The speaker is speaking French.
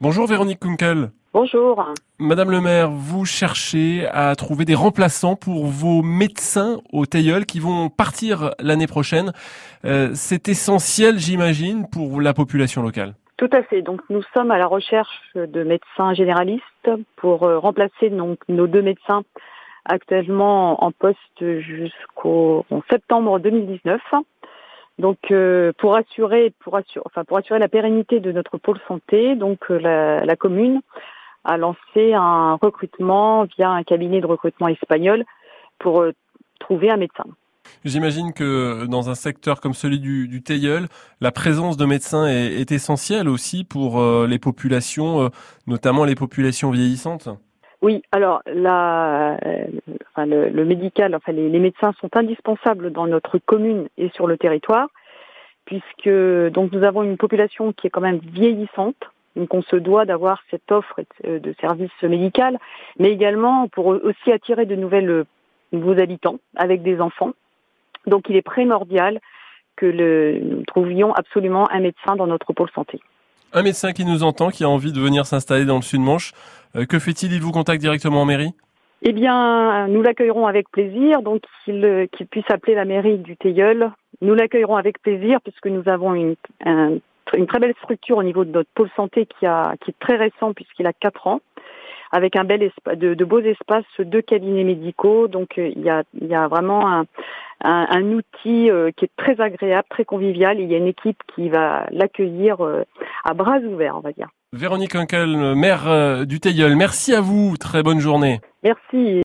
Bonjour Véronique Kunkel. Bonjour. Madame le maire, vous cherchez à trouver des remplaçants pour vos médecins au Teilleul qui vont partir l'année prochaine. Euh, c'est essentiel, j'imagine, pour la population locale. Tout à fait. Donc nous sommes à la recherche de médecins généralistes pour euh, remplacer donc nos deux médecins actuellement en poste jusqu'au septembre 2019. Donc euh, pour assurer, pour assurer, enfin pour assurer la pérennité de notre pôle santé, donc euh, la, commune a lancé un recrutement via un cabinet de recrutement espagnol pour euh, trouver un médecin. J'imagine que dans un secteur comme celui du, du la présence de médecins est essentielle aussi pour les populations, notamment les populations vieillissantes. Oui, alors enfin, le, médical, enfin les, médecins sont indispensables dans notre commune et sur le territoire, puisque donc nous avons une population qui est quand même vieillissante, donc on se doit d'avoir cette offre de services médicaux, mais également pour aussi attirer de nouvelles nouveaux habitants avec des enfants. Donc il est primordial que nous trouvions absolument un médecin dans notre pôle santé un médecin qui nous entend, qui a envie de venir s'installer dans le Sud-Manche, euh, que fait-il? Il vous contacte directement en mairie? Eh bien, nous l'accueillerons avec plaisir, donc qu'il qu puisse appeler la mairie du Teilleul. Nous l'accueillerons avec plaisir puisque nous avons une, un, une très belle structure au niveau de notre pôle santé qui, a, qui est très récent puisqu'il a 4 ans avec un bel de, beaux espaces, deux cabinets médicaux. Donc euh, il y a, vraiment un, outil euh, qui est très agréable, très convivial. il y a une équipe qui va l'accueillir à bras ouverts, on va dire. Véronique Unkel, maire du Teilleul, merci à vous. Très bonne journée. Merci.